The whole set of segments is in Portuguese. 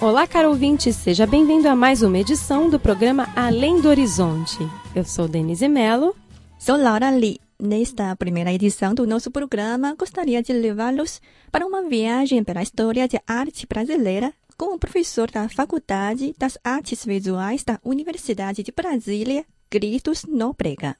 Olá, caro ouvinte, seja bem-vindo a mais uma edição do programa Além do Horizonte. Eu sou Denise Mello. Sou Laura Lee. Nesta primeira edição do nosso programa, gostaria de levá-los para uma viagem pela história de arte brasileira com o professor da Faculdade das Artes Visuais da Universidade de Brasília, Gritos Nóbrega.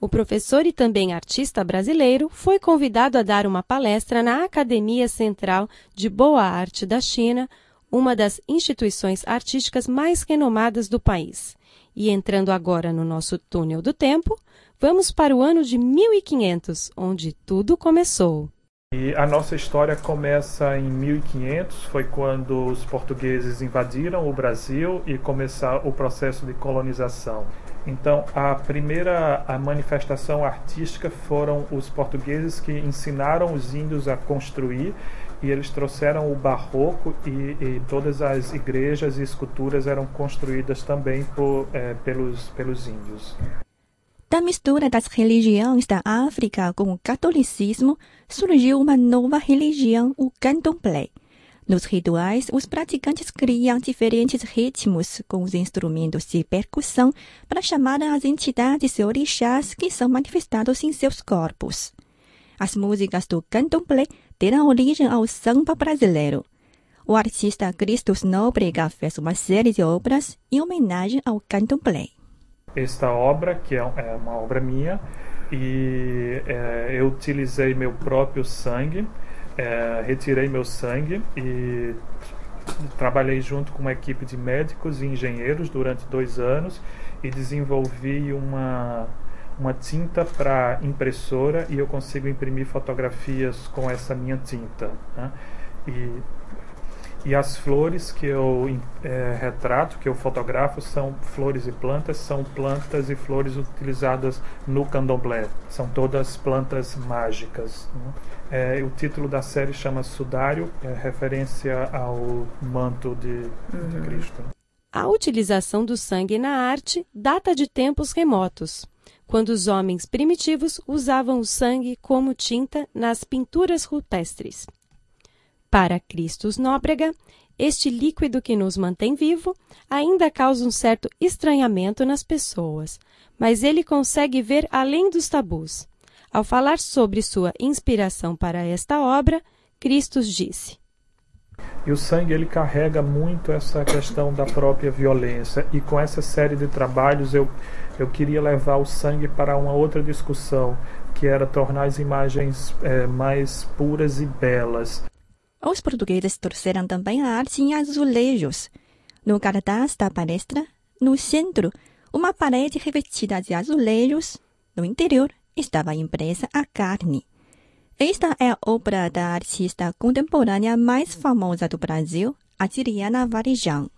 O professor e também artista brasileiro foi convidado a dar uma palestra na Academia Central de Boa Arte da China, uma das instituições artísticas mais renomadas do país. E entrando agora no nosso túnel do tempo, vamos para o ano de 1500, onde tudo começou. E a nossa história começa em 1500, foi quando os portugueses invadiram o Brasil e começou o processo de colonização. Então, a primeira a manifestação artística foram os portugueses que ensinaram os índios a construir e eles trouxeram o barroco e, e todas as igrejas e esculturas eram construídas também por, eh, pelos, pelos índios. Da mistura das religiões da África com o catolicismo, surgiu uma nova religião, o candomblé. Nos rituais, os praticantes criam diferentes ritmos com os instrumentos de percussão para chamar as entidades e orixás que são manifestados em seus corpos. As músicas do candomblé deram origem ao samba brasileiro. O artista Cristos Nóbrega fez uma série de obras em homenagem ao candomblé. Esta obra, que é é uma obra minha, e eh, eu utilizei meu próprio sangue, eh, retirei meu sangue e trabalhei junto com uma equipe de médicos e engenheiros durante dois anos e desenvolvi uma uma tinta para impressora e eu consigo imprimir fotografias com essa minha tinta. Né? E, e as flores que eu é, retrato, que eu fotografo, são flores e plantas, são plantas e flores utilizadas no candomblé. São todas plantas mágicas. Né? É, o título da série chama Sudário, é referência ao manto de, uhum. de Cristo. A utilização do sangue na arte data de tempos remotos quando os homens primitivos usavam o sangue como tinta nas pinturas rupestres. Para Cristos Nóbrega, este líquido que nos mantém vivo ainda causa um certo estranhamento nas pessoas, mas ele consegue ver além dos tabus. Ao falar sobre sua inspiração para esta obra, Cristos disse: e o sangue ele carrega muito essa questão da própria violência e com essa série de trabalhos eu eu queria levar o sangue para uma outra discussão, que era tornar as imagens é, mais puras e belas. Os portugueses trouxeram também a arte em azulejos. No cartaz da palestra, no centro, uma parede revestida de azulejos. No interior estava impressa a carne. Esta é a obra da artista contemporânea mais famosa do Brasil, Adriana Varejão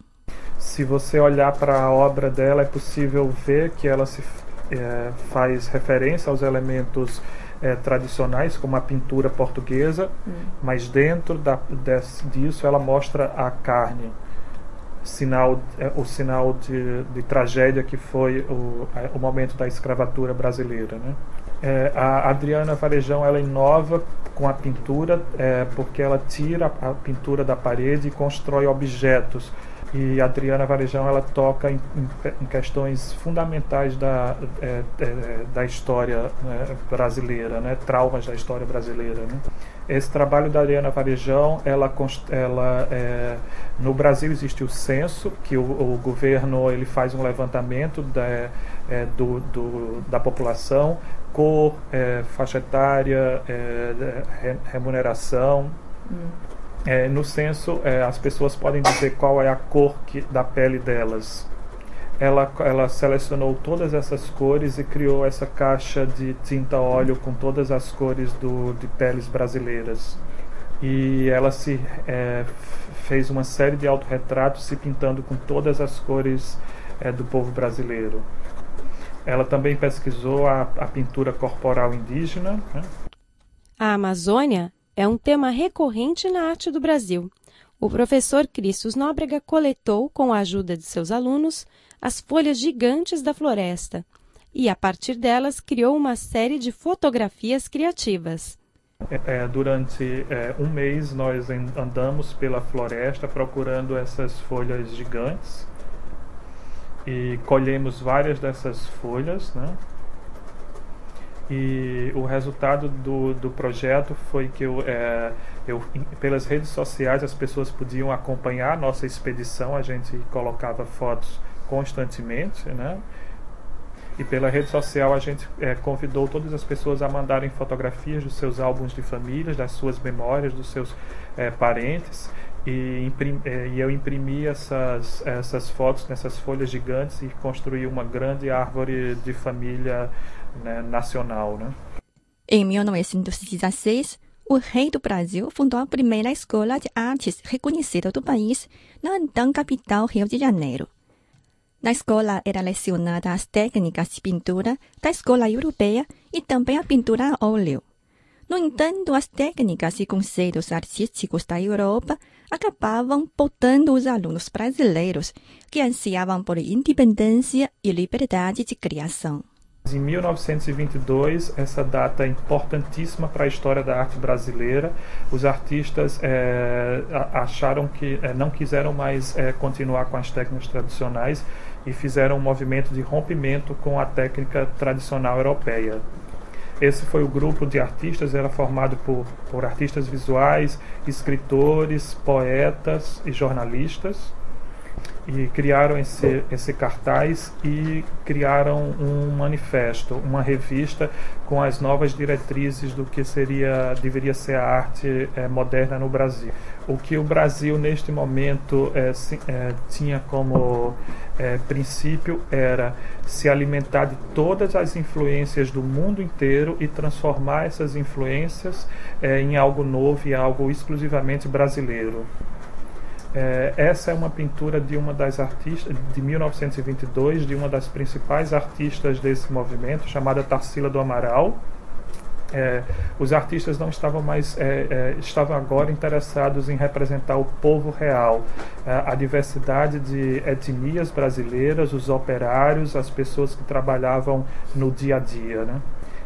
se você olhar para a obra dela, é possível ver que ela se é, faz referência aos elementos é, tradicionais, como a pintura portuguesa, hum. mas dentro da, desse, disso ela mostra a carne, sinal, é, o sinal de, de, tragédia que foi o, o momento da escravatura brasileira. Né? É, a Adriana Varejão ela inova com a pintura é, porque ela tira a pintura da parede e constrói objetos e a Adriana Varejão ela toca em, em questões fundamentais da, é, é, da história né, brasileira, né, traumas da história brasileira. Né. Esse trabalho da Adriana Varejão, ela, ela é, no Brasil existe o censo, que o, o governo ele faz um levantamento da, é, do, do, da população, cor, é, faixa etária, é, remuneração. Hum é, no censo, é, as pessoas podem dizer qual é a cor que, da pele delas. ela, ela selecionou todas essas cores e criou essa caixa de tinta óleo com todas as cores do, de peles brasileiras. E ela se é, fez uma série de autorretratos se pintando com todas as cores é, do povo brasileiro. Ela também pesquisou a, a pintura corporal indígena. Né? A Amazônia é um tema recorrente na arte do Brasil. O professor Cristos Nóbrega coletou, com a ajuda de seus alunos, as folhas gigantes da floresta e, a partir delas, criou uma série de fotografias criativas. É, é durante é, um mês, nós andamos pela floresta procurando essas folhas gigantes e colhemos várias dessas folhas, né? E o resultado do, do projeto foi que eu, é, eu, pelas redes sociais as pessoas podiam acompanhar a nossa expedição, a gente colocava fotos constantemente, né? E pela rede social a gente é, convidou todas as pessoas a mandarem fotografias dos seus álbuns de famílias, das suas memórias, dos seus é, parentes e, imprim, é, e eu imprimi essas, essas fotos nessas folhas gigantes e construí uma grande árvore de família né, nacional. Né? Em 1916, o rei do Brasil fundou a primeira escola de artes reconhecida do país na então capital Rio de Janeiro. Na escola era lecionada as técnicas de pintura da escola europeia e também a pintura a óleo. No entanto, as técnicas e conceitos artísticos da Europa acabavam botando os alunos brasileiros que ansiavam por independência e liberdade de criação. Em 1922, essa data é importantíssima para a história da arte brasileira. Os artistas é, acharam que é, não quiseram mais é, continuar com as técnicas tradicionais e fizeram um movimento de rompimento com a técnica tradicional europeia. Esse foi o grupo de artistas, era formado por, por artistas visuais, escritores, poetas e jornalistas. E criaram esse, esse cartaz e criaram um manifesto, uma revista com as novas diretrizes do que seria deveria ser a arte é, moderna no Brasil. O que o Brasil neste momento é, se, é, tinha como princípio era se alimentar de todas as influências do mundo inteiro e transformar essas influências em algo novo e algo exclusivamente brasileiro. É, essa é uma pintura de uma das artistas de 1922 de uma das principais artistas desse movimento chamada Tarsila do Amaral é, os artistas não estavam mais é, é, estavam agora interessados em representar o povo real, é, a diversidade de etnias brasileiras, os operários, as pessoas que trabalhavam no dia a dia, né?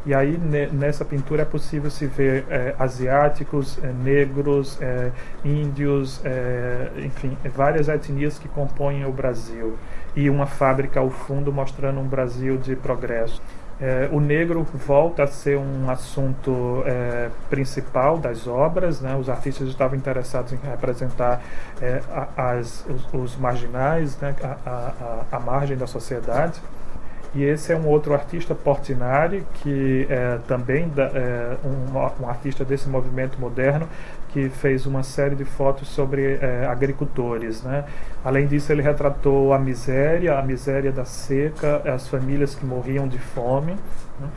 E aí nessa pintura é possível se ver é, asiáticos, é, negros, é, índios, é, enfim, várias etnias que compõem o Brasil. E uma fábrica ao fundo mostrando um Brasil de progresso. É, o negro volta a ser um assunto é, principal das obras. Né? Os artistas estavam interessados em representar é, as, os, os, marginais, né? a, a, a, margem da sociedade. E esse é um outro artista, Portinari, que é também da, é, um, um, artista desse movimento moderno, que fez uma série de fotos sobre é, agricultores. Né? Além disso, ele retratou a miséria, a miséria da seca, as famílias que morriam de fome. Né?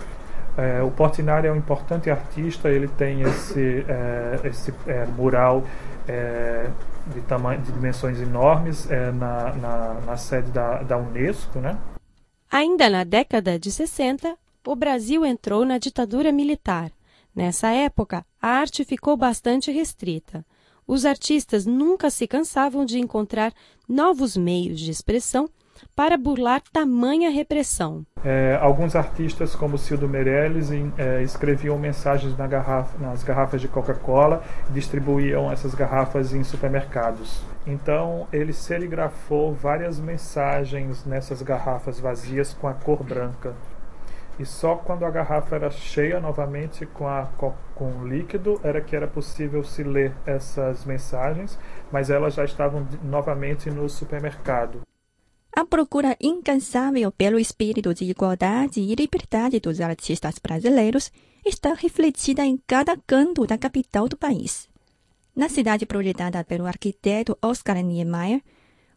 É, o Portinari é um importante artista, ele tem esse, é, esse é, mural é, de, de dimensões enormes na, na, na, sede da, da Unesco, né? Ainda na década de 60, o Brasil entrou na ditadura militar. Nessa época, a arte ficou bastante restrita. Os artistas nunca se cansavam de encontrar novos meios de expressão para burlar tamanha repressão. É, alguns artistas, como Cildo Meirelles, em, é, escreviam mensagens na garrafa, nas garrafas de Coca-Cola e distribuíam essas garrafas em supermercados. Então, ele serigrafou várias mensagens nessas garrafas vazias com a cor branca. E só quando a garrafa era cheia novamente com, a, com líquido era que era possível se ler essas mensagens, mas elas já estavam novamente no supermercado. A procura incansável pelo espírito de igualdade e liberdade dos artistas brasileiros está refletida em cada canto da capital do país. Na cidade projetada pelo arquiteto Oscar Niemeyer,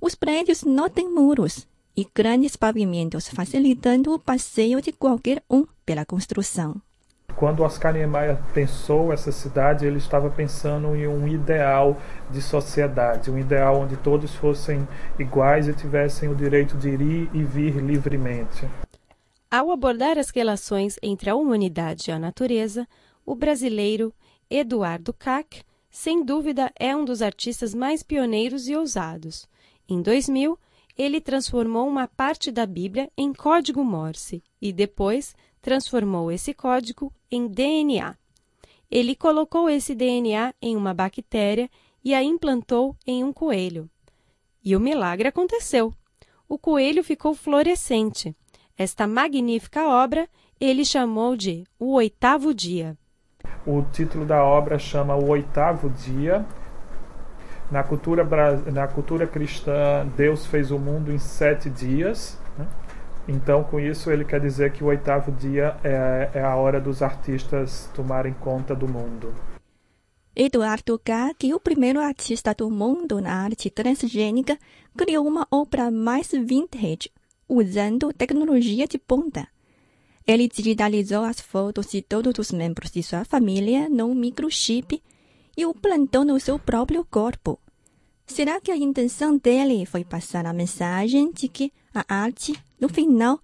os prédios não têm muros, e grandes pavimentos facilitando o passeio de qualquer um pela construção. Quando Oscar Niemeyer pensou essa cidade, ele estava pensando em um ideal de sociedade, um ideal onde todos fossem iguais e tivessem o direito de ir e vir livremente. Ao abordar as relações entre a humanidade e a natureza, o brasileiro Eduardo Kac, sem dúvida, é um dos artistas mais pioneiros e ousados. Em 2000, ele transformou uma parte da Bíblia em código Morse e depois transformou esse código em DNA. Ele colocou esse DNA em uma bactéria e a implantou em um coelho. E o milagre aconteceu. O coelho ficou florescente. Esta magnífica obra ele chamou de O Oitavo Dia. O título da obra chama O Oitavo Dia. Na cultura, na cultura cristã, Deus fez o mundo em sete dias. Então, com isso, ele quer dizer que o oitavo dia é, é a hora dos artistas tomarem conta do mundo. Eduardo Gag, o primeiro artista do mundo na arte transgênica, criou uma obra mais vintage, usando tecnologia de ponta. Ele digitalizou as fotos de todos os membros de sua família num microchip e o plantou no seu próprio corpo. Será que a intenção dele foi passar a mensagem de que a arte, no final,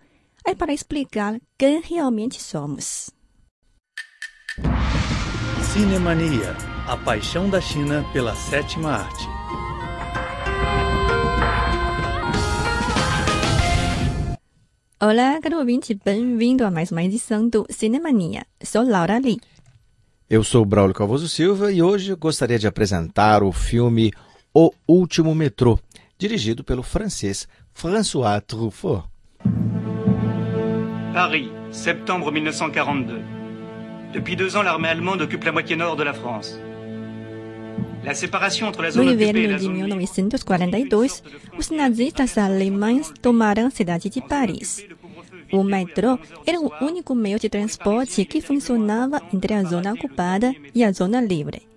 é para explicar quem realmente somos? Cinemania, a paixão da China pela sétima arte. Olá, caro ouvinte, bem-vindo a mais uma edição do Cinemania. Sou Laura Lee. Eu sou Braulio Calvoso Silva e hoje gostaria de apresentar o filme O Último Metrô, dirigido pelo francês François Truffaut. Paris, septembre 1942. Depuis deux ans, l'armée allemande occupe la moitié nord de la France. No inverno de zone libre 1942, os nazistas alemães tomaram a cidade de Paris. O metrô era o único meio de transporte que funcionava entre a zona ocupada e a zona livre.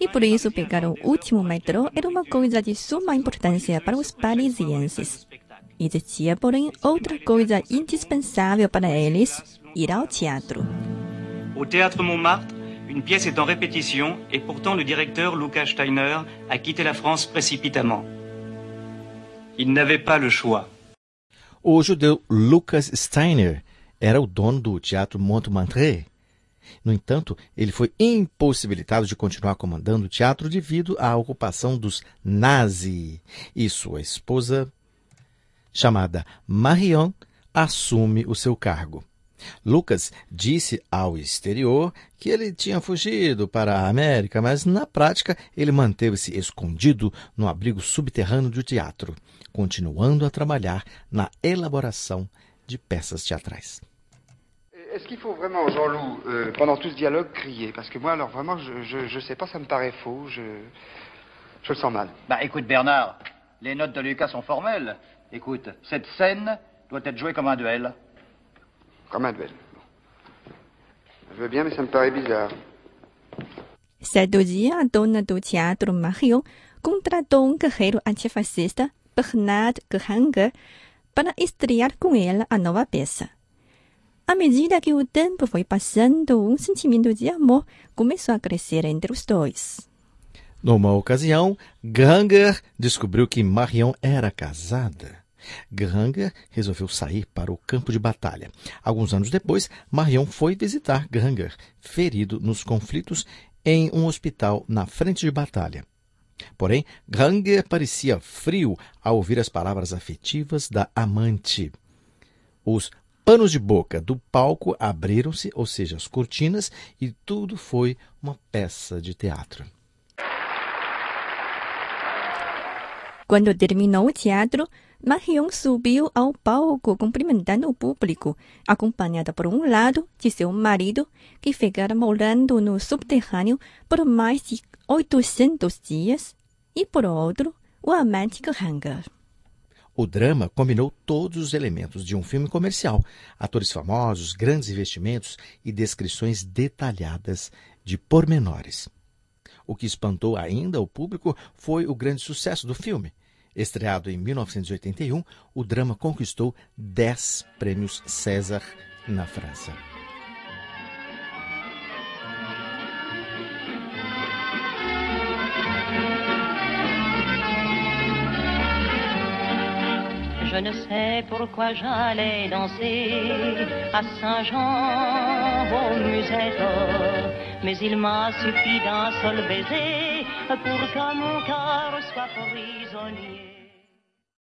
E por isso pegar o último metrô era uma coisa de suma importância para os parisienses. Existia, porém, outra coisa indispensável para eles: ir ao teatro. Au théâtre Montmartre, une pièce est en répétition et pourtant le directeur Lucas Steiner a quitté la France précipitamment. Il n'avait pas le choix. O judeu Lucas Steiner era o dono do Teatro Montmartre. No entanto, ele foi impossibilitado de continuar comandando o teatro devido à ocupação dos nazis. E sua esposa, chamada Marion, assume o seu cargo. Lucas disse ao exterior que ele tinha fugido para a América, mas na prática ele manteve-se escondido no abrigo subterrâneo do teatro, continuando a trabalhar na elaboração de peças teatrais. Est-ce qu'il faut vraiment, Jean-Loup, euh, pendant tout ce dialogue, crier Parce que moi, alors vraiment, je, je, je sais pas, ça me paraît faux, je, je le sens mal. Bah écoute Bernard, les notes de Lucas sont formelles. Écoute, cette scène doit être jouée comme un duel. Comme un duel. Bon. Je veux bien, mais ça me paraît bizarre. Certo dia, a dona do teatro Marion contratou um guerreiro antifascista, Bernard Gehanger, para estrear com ela a nova peça. À medida que o tempo foi passando, um sentimento de amor começou a crescer entre os dois. Numa ocasião, Granger descobriu que Marion era casada. Granger resolveu sair para o campo de batalha. Alguns anos depois, Marion foi visitar Granger, ferido nos conflitos em um hospital na frente de batalha. Porém, Granger parecia frio ao ouvir as palavras afetivas da amante. Os panos de boca do palco abriram-se, ou seja, as cortinas, e tudo foi uma peça de teatro. Quando terminou o teatro, Marion subiu ao palco cumprimentando o público, acompanhada por um lado de seu marido, que ficara morando no subterrâneo por mais de 800 dias, e por outro, o amante Hanger. O drama combinou todos os elementos de um filme comercial: atores famosos, grandes investimentos e descrições detalhadas de pormenores. O que espantou ainda o público foi o grande sucesso do filme. Estreado em 1981, o drama conquistou 10 prêmios César na França. Je ne sais pourquoi j'allais danser à Saint-Jean au musette, mais il m'a suffi d'un seul baiser pour que mon cœur soit prisonnier.